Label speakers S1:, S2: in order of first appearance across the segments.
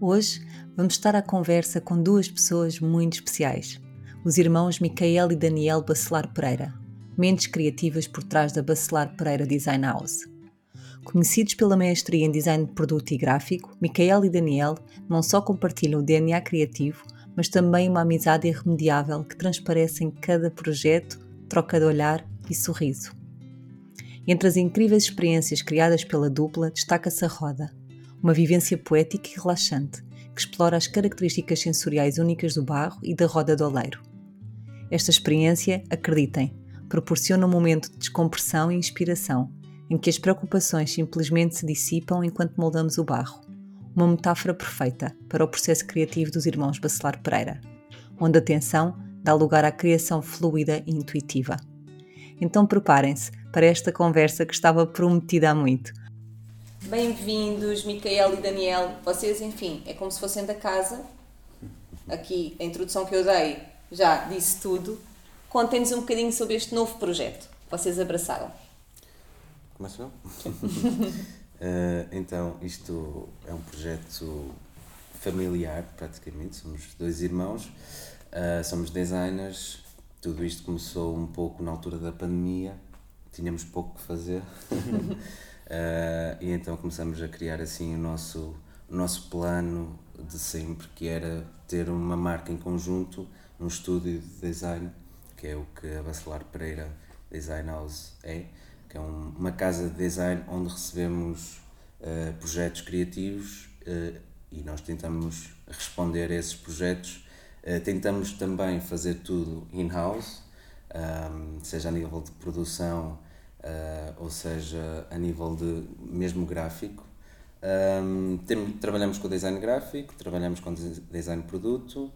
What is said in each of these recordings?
S1: Hoje vamos estar à conversa com duas pessoas muito especiais, os irmãos Micael e Daniel Bacelar Pereira, mentes criativas por trás da Bacelar Pereira Design House. Conhecidos pela maestria em design de produto e gráfico, Micael e Daniel não só compartilham o DNA criativo, mas também uma amizade irremediável que transparece em cada projeto, troca de olhar e sorriso. Entre as incríveis experiências criadas pela dupla, destaca-se a roda, uma vivência poética e relaxante que explora as características sensoriais únicas do barro e da roda do oleiro. Esta experiência, acreditem, proporciona um momento de descompressão e inspiração, em que as preocupações simplesmente se dissipam enquanto moldamos o barro. Uma metáfora perfeita para o processo criativo dos irmãos Bacelar Pereira, onde a tensão dá lugar à criação fluida e intuitiva. Então preparem-se para esta conversa que estava prometida há muito, Bem-vindos, Micael e Daniel. Vocês, enfim, é como se fossem da casa. Aqui, a introdução que eu dei já disse tudo. Contem-nos um bocadinho sobre este novo projeto vocês abraçaram.
S2: Começo eu? uh, então, isto é um projeto familiar, praticamente. Somos dois irmãos, uh, somos designers. Tudo isto começou um pouco na altura da pandemia. Tínhamos pouco que fazer. Uh, e então começamos a criar assim o nosso, o nosso plano de sempre, que era ter uma marca em conjunto, um estúdio de design, que é o que a Bacelar Pereira Design House é, que é um, uma casa de design onde recebemos uh, projetos criativos uh, e nós tentamos responder a esses projetos. tentamos também fazer tudo in-house, um, seja a nível de produção, uh, ou seja, a nível de mesmo gráfico. Um, tem, trabalhamos com design gráfico, trabalhamos com design produto.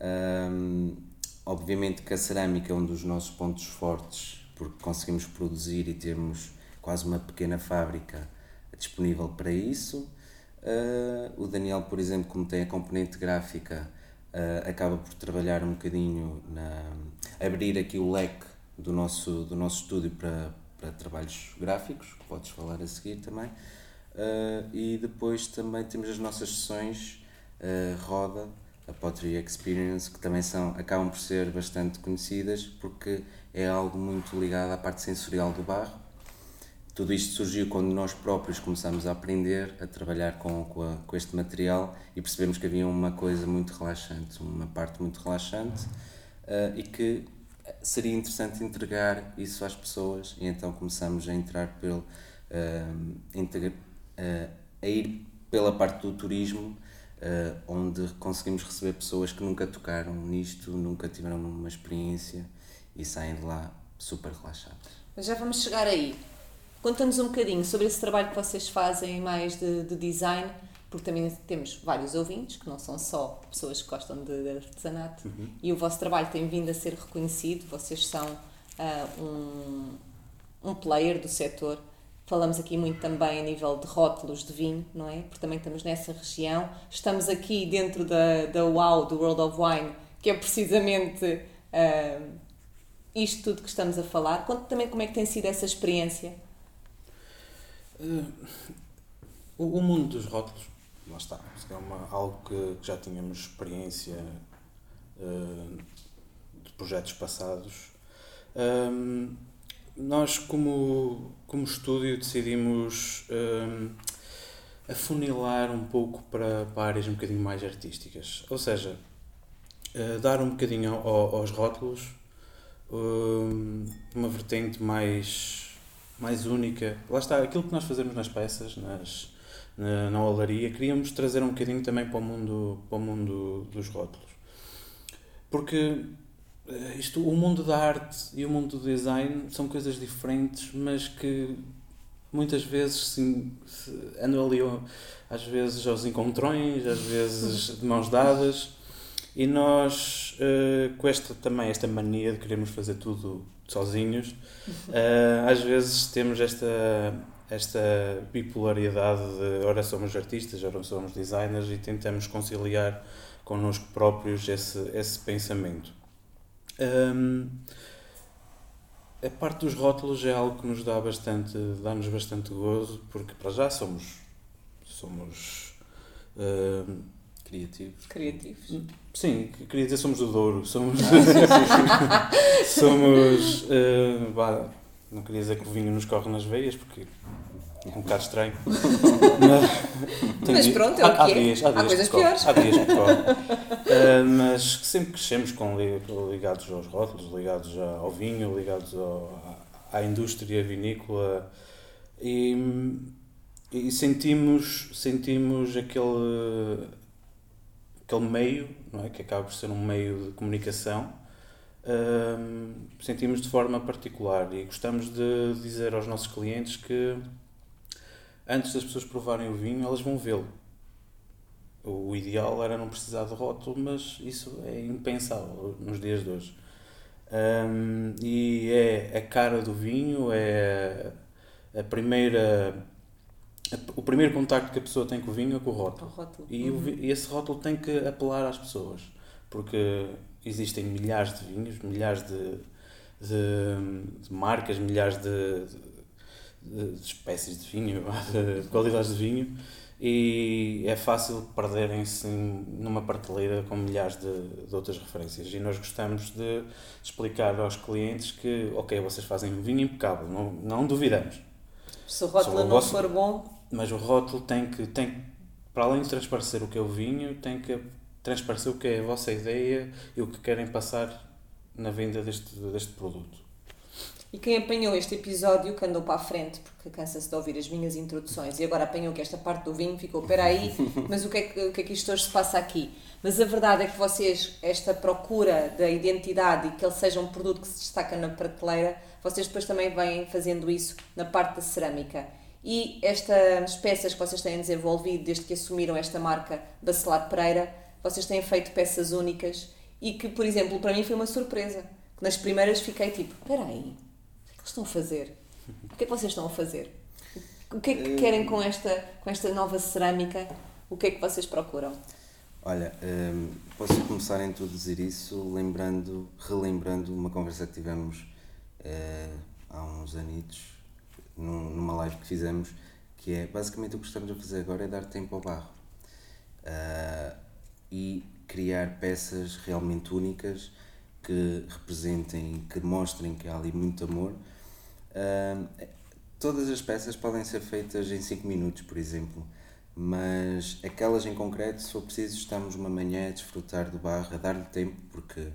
S2: Um, obviamente que a cerâmica é um dos nossos pontos fortes, porque conseguimos produzir e temos quase uma pequena fábrica disponível para isso. Uh, o Daniel, por exemplo, como tem a componente gráfica, uh, acaba por trabalhar um bocadinho na abrir aqui o leque do nosso do nosso estúdio para para trabalhos gráficos, que podes falar a seguir também. Uh, e depois também temos as nossas sessões uh, Roda, a Pottery Experience, que também são, acabam por ser bastante conhecidas porque é algo muito ligado à parte sensorial do barro. Tudo isto surgiu quando nós próprios começamos a aprender a trabalhar com, com, a, com este material e percebemos que havia uma coisa muito relaxante, uma parte muito relaxante uh, e que seria interessante entregar isso às pessoas e então começamos a entrar pelo uh, integra, uh, a ir pela parte do turismo uh, onde conseguimos receber pessoas que nunca tocaram nisto, nunca tiveram uma experiência e saem de lá super relaxadas.
S1: Mas já vamos chegar aí. Conta-nos um bocadinho sobre esse trabalho que vocês fazem mais de, de design porque também temos vários ouvintes que não são só pessoas que gostam de, de artesanato uhum. e o vosso trabalho tem vindo a ser reconhecido, vocês são uh, um, um player do setor. Falamos aqui muito também a nível de rótulos de vinho, não é? Porque também estamos nessa região. Estamos aqui dentro da, da WOW, do World of Wine, que é precisamente uh, isto tudo que estamos a falar. Conte também como é que tem sido essa experiência.
S3: Uh, o, o mundo dos rótulos lá está. É uma, algo que, já tínhamos experiência uh, de projetos passados. Um, nós, como, como estúdio, decidimos um, afunilar um pouco para, para áreas um bocadinho mais artísticas. Ou seja, uh, dar um bocadinho ao, aos rótulos um, uma vertente mais, mais única. Lá está, aquilo que nós fazemos nas peças, nas, na, na olaria, queríamos trazer um bocadinho também para o mundo, para o mundo dos rótulos. Porque eh, isto, o mundo da arte e o mundo do design são coisas diferentes, mas que muitas vezes sim, ando ali às vezes aos encontrões, às vezes de mãos dadas e nós uh, com esta também esta mania de queremos fazer tudo sozinhos uh, às vezes temos esta esta bipolaridade de ora somos artistas, ora somos designers e tentamos conciliar connosco próprios esse, esse pensamento. Um, a parte dos rótulos é algo que nos dá bastante, dá-nos bastante gozo, porque para já somos, somos uh,
S2: criativos.
S1: Criativos.
S3: Sim, queria dizer somos do Douro, somos, somos, uh, não queria dizer que o vinho nos corre nas veias, porque é um bocado estranho.
S1: mas, mas pronto, é o que há, é. Dias, há, dias há coisas piores.
S3: Há dias que corre. Uh, mas sempre crescemos com, ligados aos rótulos, ligados ao vinho, ligados ao, à, à indústria vinícola e, e sentimos, sentimos aquele, aquele meio, não é? que acaba por ser um meio de comunicação, uh, sentimos de forma particular e gostamos de dizer aos nossos clientes que antes das pessoas provarem o vinho, elas vão vê-lo. O ideal era não precisar de rótulo, mas isso é impensável nos dias de hoje. Um, e é a cara do vinho, é a primeira o primeiro contacto que a pessoa tem com o vinho é com o rótulo.
S1: O rótulo.
S3: E, uhum. o, esse rótulo tem que apelar às pessoas, porque existem milhares de vinhos, milhares de, de, de marcas, milhares de, de, espécies de vinho, de qualidades de vinho, e é fácil perderem-se numa prateleira com milhares de, de, outras referências. E nós gostamos de explicar aos clientes que, ok, vocês fazem um vinho impecável, não, não duvidamos.
S1: Se o rótulo não vosso, for bom.
S3: Mas o rótulo tem que, tem, para além de transparecer o que é o vinho, tem que transparecer o que é a vossa ideia e o que querem passar na venda deste, deste produto.
S1: E quem apanhou este episódio, que andou para a frente, porque cansa-se de ouvir as minhas introduções, e agora apanhou que esta parte do vinho ficou, espera aí, mas o que, é que, o que é que isto hoje se passa aqui? Mas a verdade é que vocês, esta procura da identidade e que ele seja um produto que se destaca na prateleira, vocês depois também vêm fazendo isso na parte da cerâmica. E estas peças que vocês têm desenvolvido desde que assumiram esta marca Bacelar Pereira, vocês têm feito peças únicas e que, por exemplo, para mim foi uma surpresa. Nas primeiras fiquei tipo, espera aí, que estão a fazer? O que é que vocês estão a fazer? O que é que querem com esta, com esta nova cerâmica? O que é que vocês procuram?
S2: Olha, um, posso começar a introduzir isso lembrando, relembrando uma conversa que tivemos uh, há uns anitos, num, numa live que fizemos, que é basicamente o que estamos a fazer agora é dar tempo ao barro uh, e criar peças realmente únicas que representem, que mostrem que há ali muito amor Uh, todas as peças podem ser feitas em 5 minutos, por exemplo, mas aquelas em concreto, se for preciso, estamos uma manhã a desfrutar do barro, a dar-lhe tempo, porque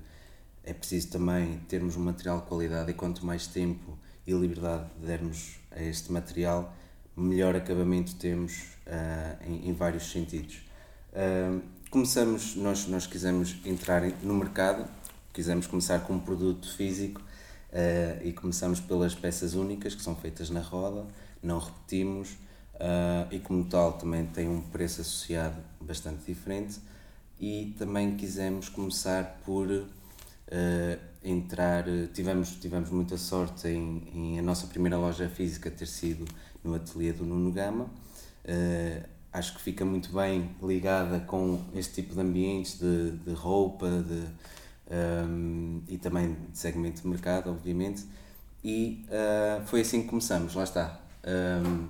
S2: é preciso também termos um material de qualidade e quanto mais tempo e liberdade dermos a este material, melhor acabamento temos uh, em, em, vários sentidos. Uh, começamos, nós, nós quisemos entrar no mercado, quisemos começar com um produto físico Uh, e começamos pelas peças únicas que são feitas na roda, não repetimos uh, e, como tal, também tem um preço associado bastante diferente. E também quisemos começar por uh, entrar. Tivemos, tivemos muita sorte em, em a nossa primeira loja física ter sido no ateliê do Nuno Gama. Acho que fica muito bem ligada com este tipo de ambientes de, de roupa, de um, e também de segmento de mercado, obviamente. E uh, foi assim que começamos, lá está. Um,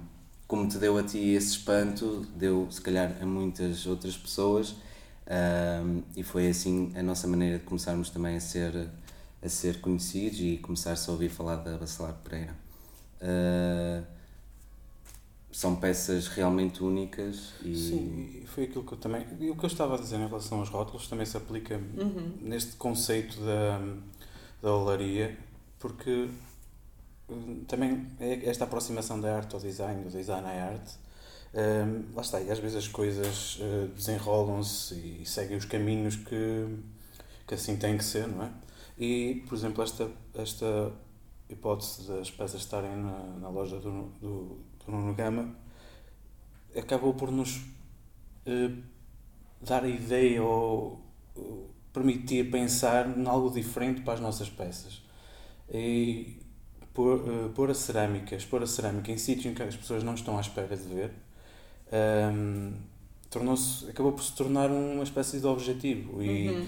S2: como te deu a ti esse espanto, deu se calhar a muitas outras pessoas, um, e foi assim a nossa maneira de começarmos também a ser, a ser conhecidos e começar-se a ouvir falar da Bacelar Pereira. Uh, são peças realmente únicas e
S3: sim foi aquilo que eu também e o que eu estava a dizer em relação aos rótulos também se aplica uhum. neste conceito da da olaria porque hum, também é esta aproximação da arte ao design do design à arte um, lá está e às vezes as coisas uh, desenrolam-se e seguem os caminhos que que assim tem que ser não é e por exemplo esta esta hipótese das peças estarem na, na loja do, do, do Nuno Gama, acabou por nos eh, dar a ideia ou, ou permitir pensar em algo diferente para as nossas peças. E pôr, uh, pôr a cerâmica, expor a cerâmica em sítios em que as pessoas não estão à espera de ver, um, tornou-se, acabou por se tornar uma espécie de objetivo. E
S1: Uhum.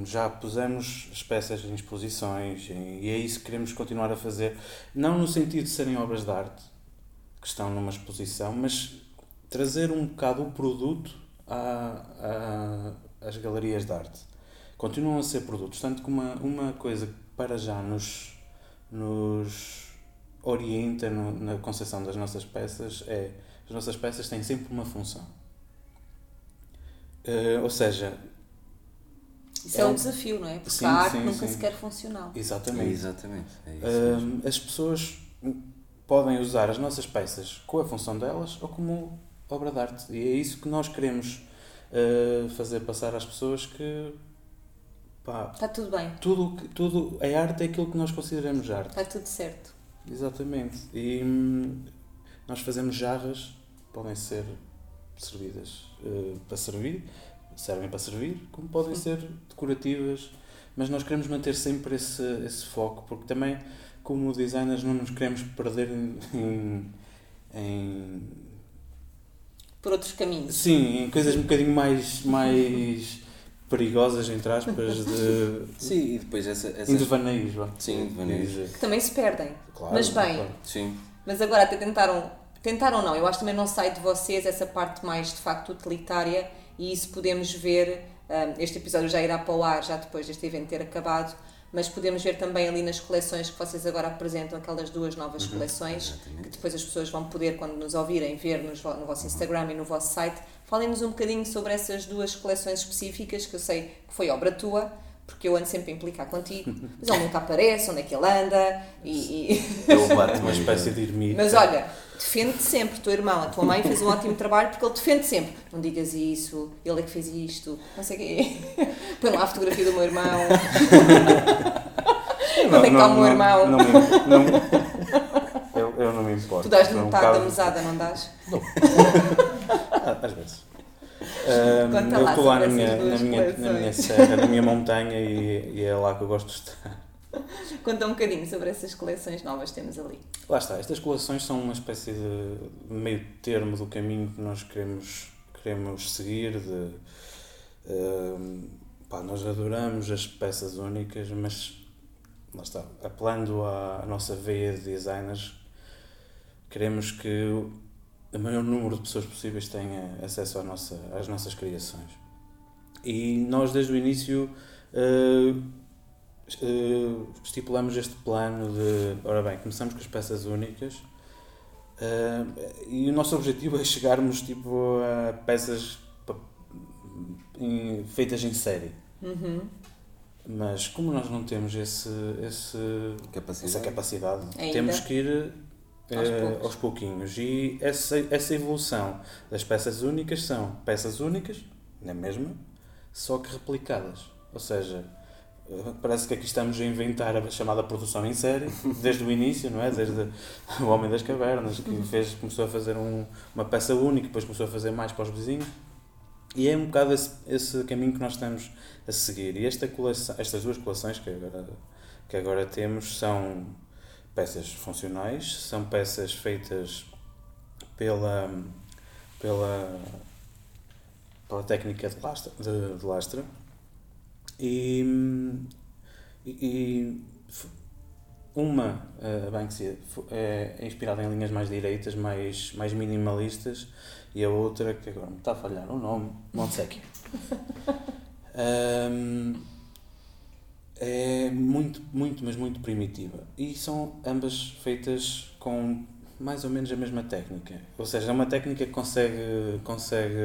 S3: um, já pusemos as peças em exposições em- e é isso que queremos continuar a fazer. Não no sentido de serem obras de arte que estão numa exposição, mas trazer um bocado o produto à, à, às galerias de arte. Continuam a ser produtos, tanto que uma, uma coisa que para já nos, nos orienta no- na concepção das nossas peças é as nossas peças têm sempre uma função. Eh, ou seja,
S1: Isso é,
S3: É
S1: um desafio, não é? Porque
S3: Sim,
S1: a arte
S3: sim,
S1: nunca
S3: sim.
S1: se quer funcional.
S3: exatamente.
S2: Exatamente. É isso.
S3: Hum, as pessoas podem usar as nossas peças com a função delas ou como obra de arte. E é isso que nós queremos uh, fazer passar às pessoas que pá,
S1: Está tudo bem,
S3: tudo, tudo a arte é aquilo que nós consideramos arte.
S1: está tudo certo.
S3: Exatamente. E hum, nós fazemos jarras, podem ser servidas uh, para servir, servem para servir, como podem ser decorativas, mas nós queremos manter sempre esse, esse foco, porque também, como designers, não nos queremos perder em. em,
S1: Por outros caminhos.
S3: sim, em coisas um bocadinho mais, mais perigosas, entre aspas, de.
S2: Sim, e depois essa. essa
S3: em devaneios, vá.
S2: Sim, devaneios.
S1: Que também se perdem.
S3: Claro,
S1: Mas bem,
S3: claro.
S2: Sim.
S1: Mas agora até tentaram, tentaram não, eu acho que também não sai de vocês essa parte mais de facto utilitária e isso podemos ver, hum, este episódio já irá para o ar já depois deste evento ter acabado, mas podemos ver também ali nas coleções que vocês agora apresentam, aquelas duas novas coleções, que
S2: Exatamente.
S1: depois as pessoas vão poder, quando nos ouvirem, ver vo- no vosso Instagram e no vosso site. Falem-nos um bocadinho sobre essas duas coleções específicas, que eu sei que foi obra tua, porque eu ando sempre a implicar contigo, mas ele nunca aparece, onde é que ele anda, e- e...
S2: Eu bato
S3: Uma espécie de ermita.
S1: Mas olha, defende-te sempre, o teu irmão, a tua mãe fez um ótimo trabalho porque ele defende sempre. Não digas isso, ele é que fez isto, não sei o quê. Põe lá a fotografia do meu irmão. Onde é que está o meu irmão?
S3: Não, me- não, eu, eu não me importo.
S1: Tu dás-lhe
S3: Foi um
S1: metade da mesada, não dás?
S3: Ah, Às vezes.
S1: Conta
S3: eu estou lá na minha, na, minha, na minha serra, na minha montanha e, e é lá que eu gosto de estar.
S1: Conta um bocadinho sobre essas coleções novas que temos ali.
S3: Lá está, estas coleções são uma espécie de meio termo do caminho que nós queremos, queremos seguir. De, ahm, pá, nós adoramos as peças únicas, mas lá está, apelando à nossa veia de designers, queremos que o maior número de pessoas possíveis tenha acesso à nossa, às nossas criações. E nós, desde o início, eh, eh, estipulamos este plano de, ora bem, começamos com as peças únicas eh, e o nosso objetivo é chegarmos tipo, a peças em- feitas em série.
S1: Uhum.
S3: Mas como nós não temos esse, esse,
S2: Capacidade.
S3: essa capacidade,
S1: Ainda?
S3: temos que ir
S1: Aos
S3: eh,
S1: poucos.
S3: aos pouquinhos. E essa, essa evolução das peças únicas são peças únicas, na mesma, só que replicadas. Ou seja, parece que aqui estamos a inventar a chamada produção em série, desde o início, não é? Desde o Homem das Cavernas, que fez, começou a fazer um, uma peça única, depois começou a fazer mais para os vizinhos. E é um bocado esse, esse caminho que nós estamos a seguir. E esta coleção, estas duas coleções que agora, que agora temos são peças funcionais, são peças feitas pela, pela, pela técnica de lastra, de, de lastra. E, e, uma, a Banksia, f- é, inspirada em linhas mais direitas, mais, mais minimalistas, e a outra, que agora me está a falhar o nome, Montsecchi. Ahm, é muito, muito, mas muito primitiva. E são ambas feitas com mais ou menos a mesma técnica. Ou seja, é uma técnica que consegue, consegue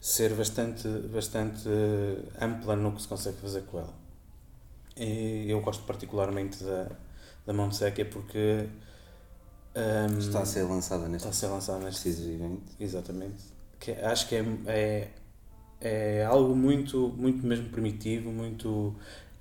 S3: ser bastante, bastante ampla no que se consegue fazer com ela. E eu gosto particularmente da, da Montsecchia porque ahm,
S2: Está a ser lançada neste
S3: está a ser lançada neste
S2: preciso evento.
S3: Exatamente. Que acho que é, é, é algo muito, muito mesmo primitivo, muito.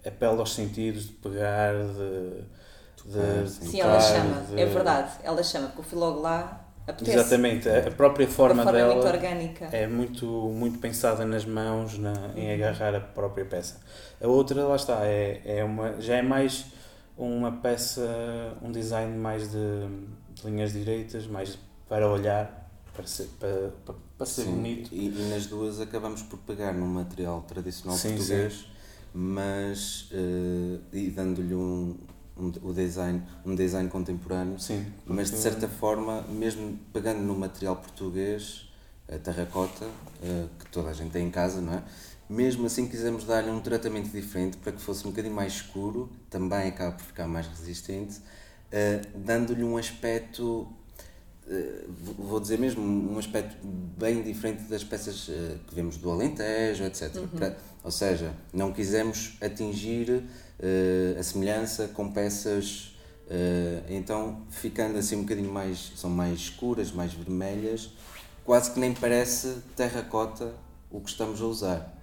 S3: apela aos sentidos, de pegar, de. de
S1: sim, sim ela chama, de... é verdade, ela chama, porque eu fui logo lá. Apetece.
S3: Exatamente, a própria forma,
S1: a forma
S3: dela
S1: é muito orgânica.
S3: é muito, muito pensada nas mãos, na, em agarrar a própria peça. A outra, lá está, é, é uma, já é mais uma peça, um design mais de, de linhas direitas, mais para olhar, para ser, para, para, ser sim, bonito.
S2: E, e, nas duas acabamos por pegar num material tradicional sim, português, sim. mas uh, e dando-lhe um, um, o design, um design contemporâneo,
S3: sim,
S2: mas de certa forma, mesmo pegando no material português, a terracota, uh, que toda a gente tem em casa, não é? mesmo assim quisemos dar-lhe um tratamento diferente para que fosse um bocadinho mais escuro, também acaba por ficar mais resistente, uh, dando-lhe um aspecto, vou dizer mesmo, um aspecto bem diferente das peças uh, que vemos do Alentejo, etc. Uhum. Para, ou seja, não quisemos atingir a semelhança com peças, então ficando assim um bocadinho mais, são mais escuras, mais vermelhas, quase que nem parece terracota o que estamos a usar.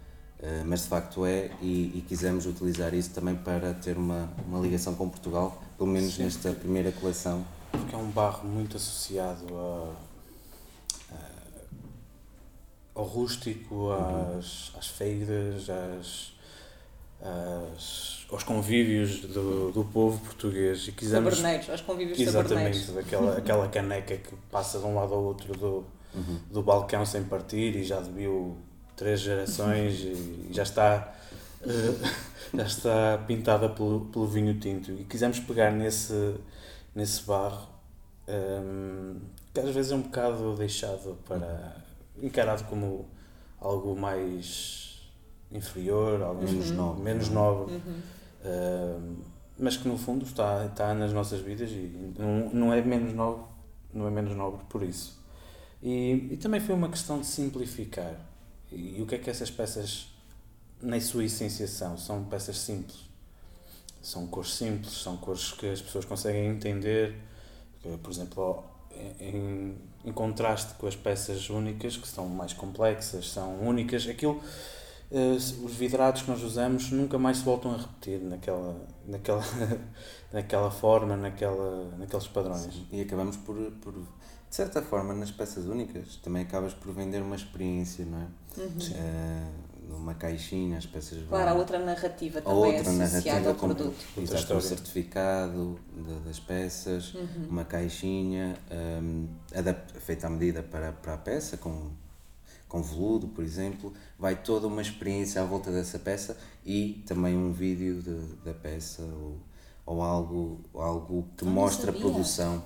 S2: Eh, mas de facto é, e, e, quisemos utilizar isso também para ter uma, uma ligação com Portugal, pelo menos Sim. nesta primeira coleção.
S3: Porque é um barro muito associado a, a ao rústico, uhum. às, às feiras, às, às, aos convívios do, do povo português.
S1: E quisemos, aos convívios
S3: Exatamente, daquela aquela caneca que passa de um lado ao outro do, uhum. do balcão sem partir e já deviu três gerações e já está uh, já está pintada pelo, pelo vinho tinto e quisemos pegar nesse nesse barro um, que às vezes é um bocado deixado para encarado como algo mais inferior algo menos uhum. nobre menos nobre uhum. uh, mas que no fundo está está nas nossas vidas e não, não é menos nobre não é menos nobre por isso e, e também foi uma questão de simplificar e o que é que essas peças, na sua essência, são? São peças simples. São cores simples, são cores que as pessoas conseguem entender. Por exemplo, em, em contraste com as peças únicas, que são mais complexas, são únicas, aquilo Uh, os vidrados que nós usamos nunca mais se voltam a repetir naquela, naquela, naquela forma, naquela, naqueles padrões. Sim.
S2: E acabamos por, por, de certa forma, nas peças únicas, também acabas por vender uma experiência, não é? Uhum. Uh, numa caixinha, as peças
S1: Claro, há outra narrativa também outra narrativa ao com, produto.
S2: Exato, um certificado de, das peças, uhum. uma caixinha um, feita à medida para, para a peça, com, com veludo, por exemplo. Vai toda uma experiência à volta dessa peça e também um vídeo de, da peça ou, ou algo, algo que mostra a produção.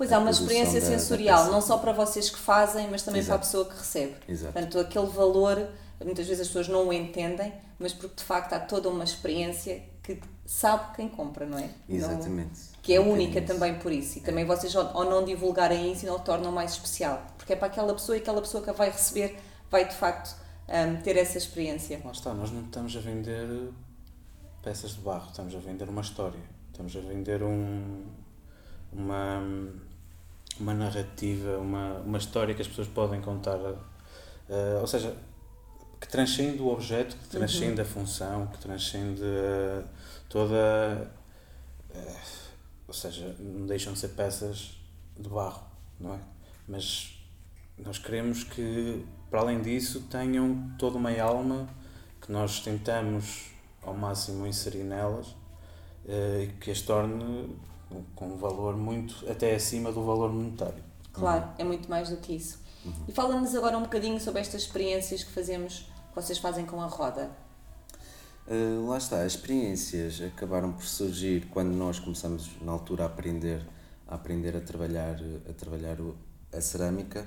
S1: Pois há uma experiência sensorial, da não só para vocês que fazem, mas também Exato. para a pessoa que recebe.
S2: Exato.
S1: Portanto, aquele valor, muitas vezes as pessoas não o entendem, mas porque de facto há toda uma experiência que sabe quem compra, não é?
S2: Exatamente.
S1: Não, que é única também por isso. E também vocês, ao não divulgarem isso, não o tornam mais especial. Porque é para aquela pessoa e aquela pessoa que a vai receber vai de facto um, ter essa experiência.
S3: Lá está, nós não estamos a vender peças de barro, estamos a vender uma história. Estamos a vender um, uma uma narrativa, uma, uma história que as pessoas podem contar. Uh, ou seja, que transcende o objeto, que transcende uhum. a função, que transcende uh, toda. Uh, ou seja, não deixam de ser peças de barro, não é? Mas nós queremos que, para além disso, tenham toda uma alma que nós tentamos ao máximo inserir nelas e que as torne com um valor muito até acima do valor monetário.
S1: Claro, uhum. é muito mais do que isso. Uhum. E fala-nos agora um bocadinho sobre estas experiências que fazemos, vocês fazem com a roda.
S2: Uh, lá está, as experiências acabaram por surgir quando nós começamos na altura a aprender a aprender a trabalhar a trabalhar a cerâmica.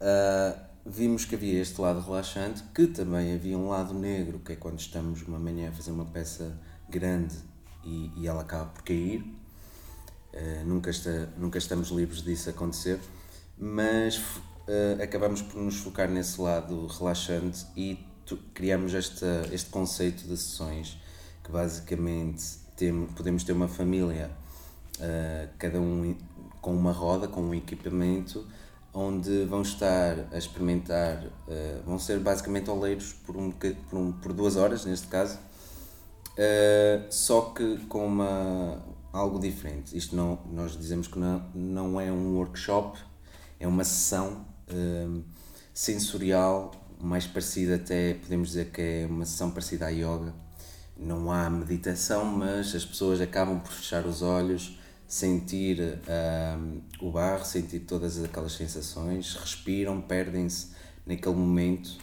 S2: Uh, vimos que havia este lado relaxante, que também havia um lado negro, que é quando estamos uma manhã a fazer uma peça grande e, e ela acaba por cair Uh, nunca, está, nunca estamos livres disso acontecer, mas uh, acabamos por nos focar nesse lado relaxante e criamos esta, este conceito de sessões que basicamente tem, podemos ter uma família, uh, cada um com uma roda, com um equipamento, onde vão estar a experimentar, vão ser basicamente oleiros por, um, por, um, por duas horas, neste caso, Uh, só que com uma, algo diferente. Isto não, nós dizemos que não, não é um workshop, é uma sessão uh, sensorial, mais parecida até, podemos dizer que é uma sessão parecida à yoga. Não há meditação, mas as pessoas acabam por fechar os olhos, sentir uh, o barro, sentir todas aquelas sensações, respiram, perdem-se naquele momento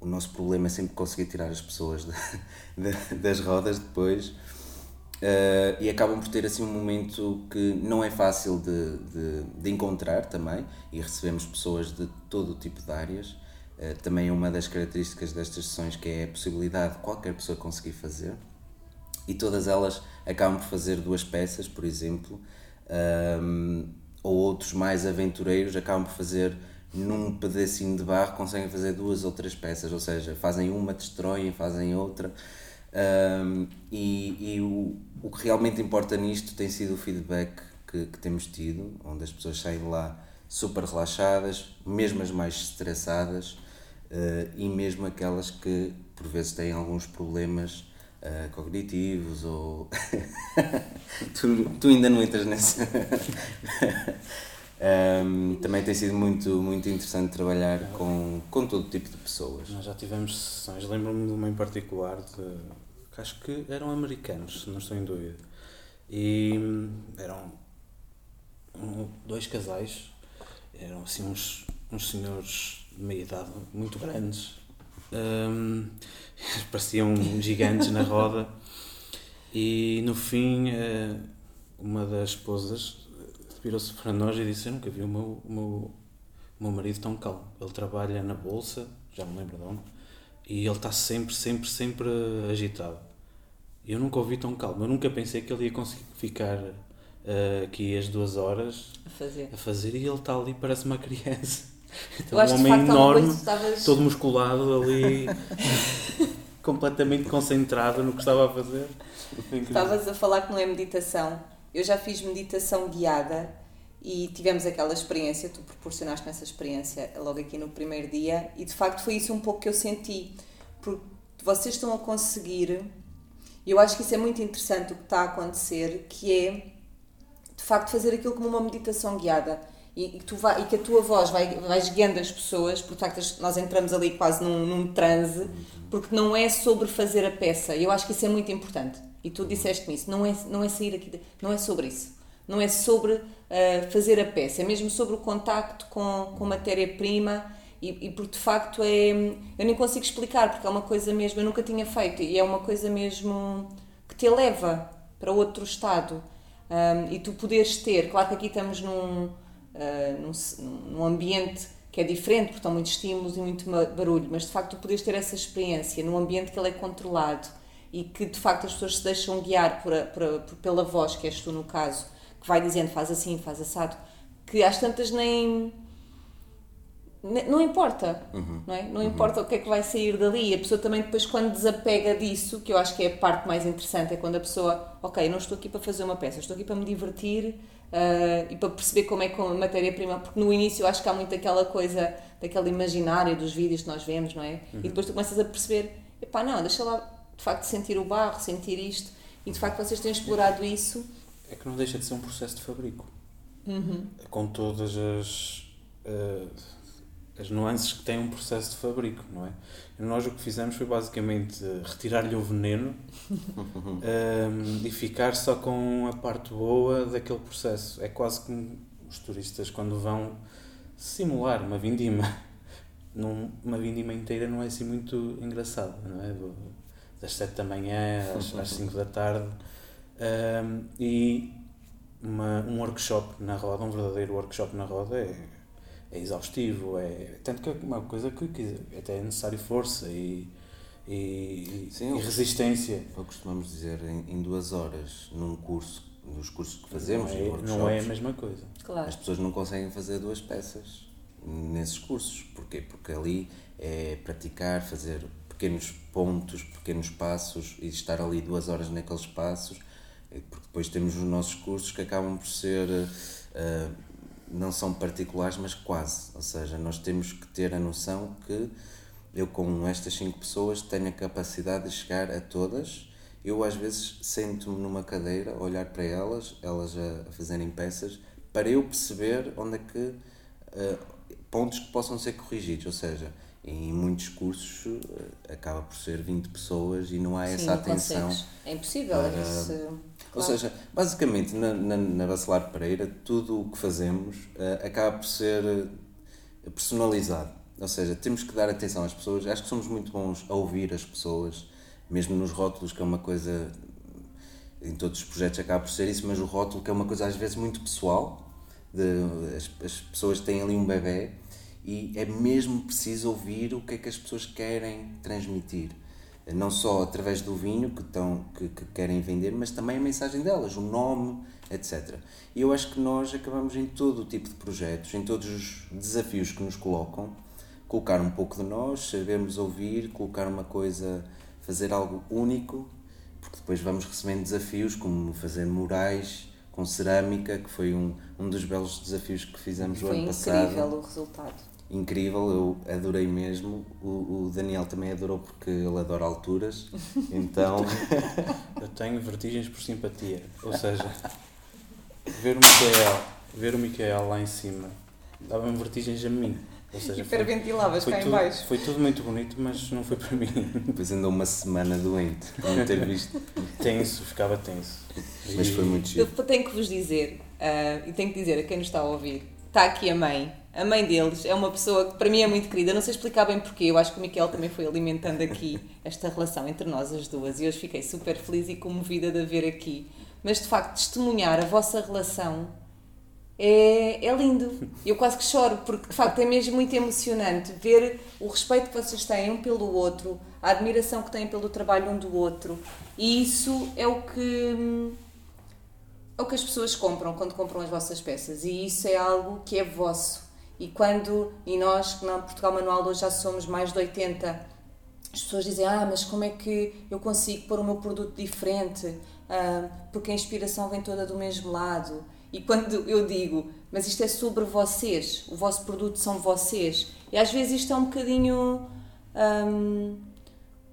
S2: o nosso problema é sempre conseguir tirar as pessoas de, de, das rodas depois. Uh, e acabam por ter assim um momento que não é fácil de, de, de encontrar também, e recebemos pessoas de todo o tipo de áreas. Uh, também é uma das características destas sessões que é a possibilidade de qualquer pessoa conseguir fazer. E todas elas acabam por fazer duas peças, por exemplo, um, eh, ou outros mais aventureiros acabam por fazer num pedacinho de barro conseguem fazer duas ou três peças, ou seja, fazem uma, destroem, fazem outra. Um, e e o, o que realmente importa nisto tem sido o feedback que, que temos tido, onde as pessoas saem lá super relaxadas, mesmo as mais estressadas uh, e mesmo aquelas que por vezes têm alguns problemas uh, cognitivos ou. tu, tu ainda não entras nessa. Um, também tem sido muito, muito interessante trabalhar com, com todo tipo de pessoas.
S3: Nós já tivemos sessões, lembro-me de uma em particular, de, que acho que eram americanos, se não estou em dúvida. E eram um, dois casais, eram assim uns, uns senhores de meia idade muito grandes, um, pareciam gigantes na roda. E no fim, eh, uma das esposas virou-se para nós e disse: Eu nunca vi o meu, o meu, o meu marido tão calmo. Ele trabalha na bolsa, já me lembro de onde, e ele está sempre, sempre, sempre agitado. Eu nunca ouvi tão calmo. Eu nunca pensei que ele ia conseguir ficar uh, aqui as duas horas
S1: a fazer.
S3: a fazer e ele está ali, parece uma criança. Então, um homem enorme, estavas... todo musculado ali, completamente concentrado no que estava a fazer.
S1: Estavas a falar que não é meditação. Eu já fiz meditação guiada e tivemos aquela experiência, tu proporcionaste essa experiência logo aqui no primeiro dia e de facto foi isso um pouco que eu senti, porque vocês estão a conseguir, e eu acho que isso é muito interessante o que está a acontecer, que é de facto fazer aquilo como uma meditação guiada e, tu vai, e que a tua voz vai, vais guiando as pessoas, porque de facto nós entramos ali quase num, num transe, porque não é sobre fazer a peça, eu acho que isso é muito importante e tu disseste-me isso, não é, não é sair aqui, não é sobre isso. Não é sobre uh, fazer a peça, é mesmo sobre o contacto com, com matéria-prima e, e porque de facto é. Eu nem consigo explicar, porque é uma coisa mesmo, eu nunca tinha feito e é uma coisa mesmo que te eleva para outro estado. Um, e tu poderes ter, claro que aqui estamos num, num, num ambiente que é diferente, porque estão muitos estímulos e muito barulho, mas de facto tu poderes ter essa experiência num ambiente que ele é controlado e que de facto as pessoas se deixam guiar por, a, por, a, por pela voz, que és tu no caso, que vai dizendo faz assim, faz assado, que às tantas nem. Não importa, uhum. não é? Não uhum. importa o que é que vai sair dali. A pessoa também depois quando desapega disso, que eu acho que é a parte mais interessante, é quando a pessoa, ok, não estou aqui para fazer uma peça, estou aqui para me divertir uh, e para perceber como é que a matéria-prima, porque no início acho que há muito aquela coisa, daquela imaginária dos vídeos que nós vemos, não é? Uhum. E depois tu começas a perceber, epá, não, deixa lá de facto sentir o barro, sentir isto, e de facto vocês têm explorado isso.
S3: É que não deixa de ser um processo de fabrico.
S1: Uhum.
S3: Com todas as, uh, as nuances que tem um processo de fabrico, não é? Nós o que fizemos foi basicamente retirar-lhe o veneno um, e ficar só com a parte boa daquele processo. É quase como os turistas quando vão simular uma vindima. Num, uma vindima inteira não é assim muito engraçada, não é? das 7 da manhã às, às 5 da tarde. Um, e uma, um workshop na roda, um verdadeiro workshop na roda é, é exaustivo, é, tanto que é uma coisa que, que até é necessário força e, e, Sim, e resistência.
S2: Eu costumamos dizer em, em duas horas num curso, nos cursos que fazemos,
S3: não é, não é a mesma coisa.
S1: Claro.
S2: As pessoas não conseguem fazer duas peças nesses cursos. Porquê? Porque ali é praticar, fazer pequenos pontos, pequenos passos e estar ali duas horas naqueles passos, porque depois temos os nossos cursos que acabam por ser, uh, não são particulares, mas quase. Ou seja, nós temos que ter a noção que eu, com estas cinco pessoas, tenho a capacidade de chegar a todas eu às vezes sento-me numa cadeira, olhar para elas, elas a fazerem peças, para eu perceber onde é que. Uh, pontos que possam ser corrigidos, ou seja, em muitos cursos uh, acaba por ser 20 pessoas e não há
S1: Sim,
S2: essa atenção.
S1: Consegues. É impossível,
S2: para...
S1: isso,
S2: Ou
S1: claro.
S2: seja, basicamente na, na, na Bacelar Pereira, tudo o que fazemos uh, acaba por ser uh, personalizado. Ou seja, temos que dar atenção às pessoas. Acho que somos muito bons a ouvir as pessoas, mesmo nos rótulos, que é uma coisa. Em todos os projetos acaba por ser isso, mas o rótulo, que é uma coisa às vezes muito pessoal, de, as, as pessoas têm ali um bebê e é mesmo preciso ouvir o que é que as pessoas querem transmitir não só através do vinho que, estão, que, que, querem vender, mas também a mensagem delas, o nome, etc. E eu acho que nós acabamos em todo o tipo de projetos, em todos os desafios que nos colocam, colocar um pouco de nós, sabermos ouvir, colocar uma coisa, fazer algo único, porque depois vamos recebendo desafios como fazer murais com cerâmica, que foi um, um dos belos desafios que fizemos
S1: foi
S2: o ano passado.
S1: Foi incrível o resultado
S2: incrível, eu adorei mesmo. O, o, Daniel também adorou porque ele adora alturas, então.
S3: eu tenho vertigens por simpatia, ou seja, ver o Micael, ver o Micael lá em cima dava-me vertigens a mim. Ou seja,
S1: Hiperventilavas cá
S3: tudo,
S1: em baixo.
S3: Foi tudo muito bonito, mas não foi para mim.
S2: Depois andou uma semana doente, não ter visto.
S3: Tenso, ficava tenso.
S2: Mas foi muito giro.
S1: Eu tenho que vos dizer, uh, e tenho que dizer a quem nos está a ouvir, está aqui a mãe, a mãe deles é uma pessoa que para mim é muito querida. Não sei explicar bem porquê. Eu acho que o Miquel também foi alimentando aqui esta relação entre nós as duas. E hoje fiquei super feliz e comovida de a ver aqui. Mas de facto, testemunhar a vossa relação é, é lindo. Eu quase que choro, porque de facto é mesmo muito emocionante ver o respeito que vocês têm um pelo outro, a admiração que têm pelo trabalho um do outro. E isso é o que. É o que as pessoas compram quando compram as vossas peças e isso é algo que é vosso e quando, e nós na Portugal Manual hoje já somos mais de 80, as pessoas dizem: Ah, mas como é que eu consigo pôr o meu produto diferente? Ah, porque a inspiração vem toda do mesmo lado. E quando eu digo, mas isto é sobre vocês, o vosso produto são vocês, e às vezes isto é um bocadinho um,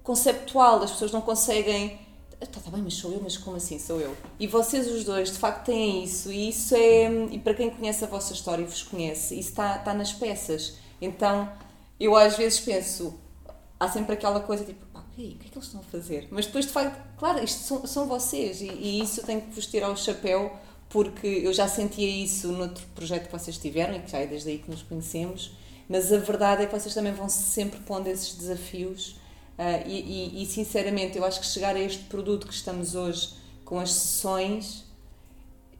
S1: conceptual, as pessoas não conseguem Está tá bem, mas sou eu, mas como assim sou eu? E vocês os dois, de facto, têm isso, e isso é. E para quem conhece a vossa história e vos conhece, isso está, está nas peças. Então, eu às vezes penso, há sempre aquela coisa tipo, pá, o que é que eles estão a fazer? Mas depois, de facto, claro, isto são, são vocês, e, e isso eu tenho que vos tirar o chapéu, porque eu já sentia isso noutro projeto que vocês tiveram, e que já é desde aí que nos conhecemos, mas a verdade é que vocês também vão sempre pondo esses desafios Uh, e, e, e, sinceramente, eu acho que chegar a este produto que estamos hoje com as sessões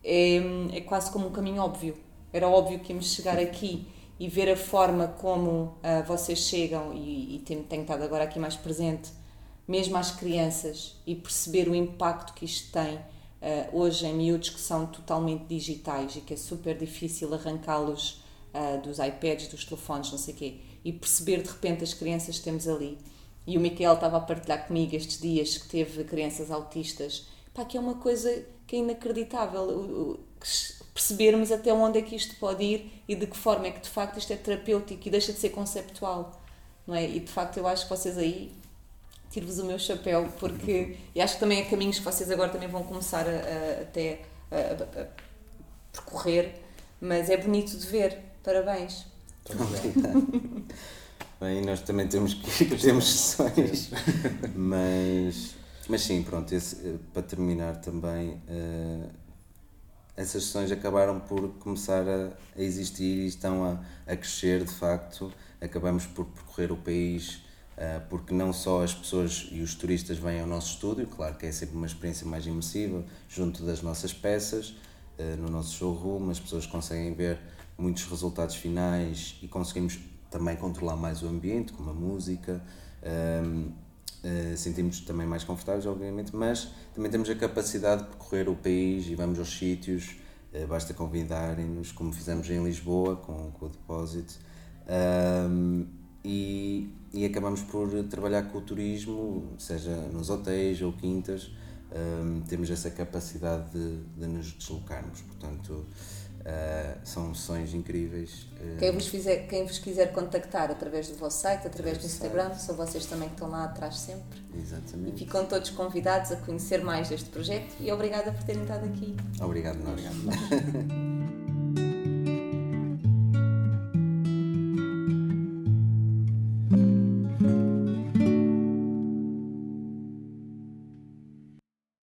S1: é, é quase como um caminho óbvio. Era óbvio que íamos chegar aqui e ver a forma como uh, vocês chegam, e, e tenho, tenho estado agora aqui mais presente, mesmo às crianças, e perceber o impacto que isto tem uh, hoje em miúdos que são totalmente digitais e que é super difícil arrancá-los dos iPads, dos telefones, não sei o quê, e perceber de repente as crianças que temos ali e o Miquel estava a partilhar comigo estes dias que teve crianças autistas. Pá, que é uma coisa que é inacreditável. Percebermos até onde é que isto pode ir e de que forma é que de facto isto é terapêutico e deixa de ser conceptual. Não é? E de facto eu acho que vocês aí tiro-vos o meu chapéu porque e acho que também é caminhos que vocês agora também vão começar a, a até a, a, percorrer, mas é bonito de ver. Parabéns.
S2: Bem, nós também temos que temos sessões, mas, mas sim, pronto, esse, eh, para terminar também, uh, essas sessões acabaram por começar a, a existir e estão a, a crescer de facto. Acabamos por percorrer o país uh, porque não só as pessoas e os turistas vêm ao nosso estúdio, claro que é sempre uma experiência mais imersiva, junto das nossas peças, no nosso showroom, as pessoas conseguem ver muitos resultados finais e conseguimos também controlar mais o ambiente, com a música. Um, uh, sentimos também mais confortáveis, obviamente, mas também temos a capacidade de percorrer o país e vamos aos sítios. Uh, basta convidarem-nos, como fizemos em Lisboa com, com o Deposit. Um, e, e acabamos por trabalhar com o turismo, seja nos hotéis ou quintas, um, temos essa capacidade de, de nos deslocarmos. Portanto, uh, são sessões incríveis. Uh,
S1: quem vos, fizer, quem vos quiser contactar através do vosso site, através do Instagram, são vocês também que estão lá atrás sempre.
S2: Exatamente.
S1: E ficam todos convidados a conhecer mais deste projeto e obrigada por terem estado aqui.
S2: Obrigado, nós. Obrigado, nós.